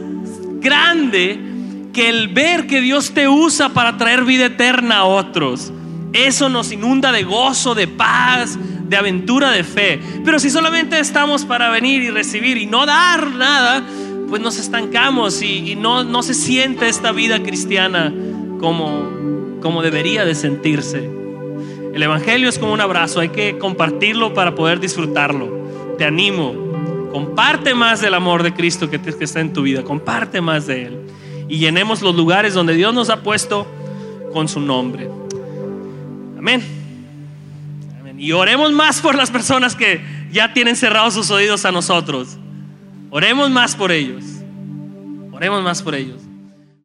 grande que el ver que Dios te usa para traer vida eterna a otros, eso nos inunda de gozo, de paz, de aventura, de fe. Pero si solamente estamos para venir y recibir y no dar nada, pues nos estancamos y, no, se siente esta vida cristiana como como debería de sentirse. El Evangelio es como un abrazo, hay que compartirlo para poder disfrutarlo. Te animo, comparte más del amor de Cristo que, que está en tu vida, comparte más de Él. Y llenemos los lugares donde Dios nos ha puesto con su nombre. Amén. Y oremos más por las personas que ya tienen cerrados sus oídos a nosotros. Oremos más por ellos. Oremos más por ellos.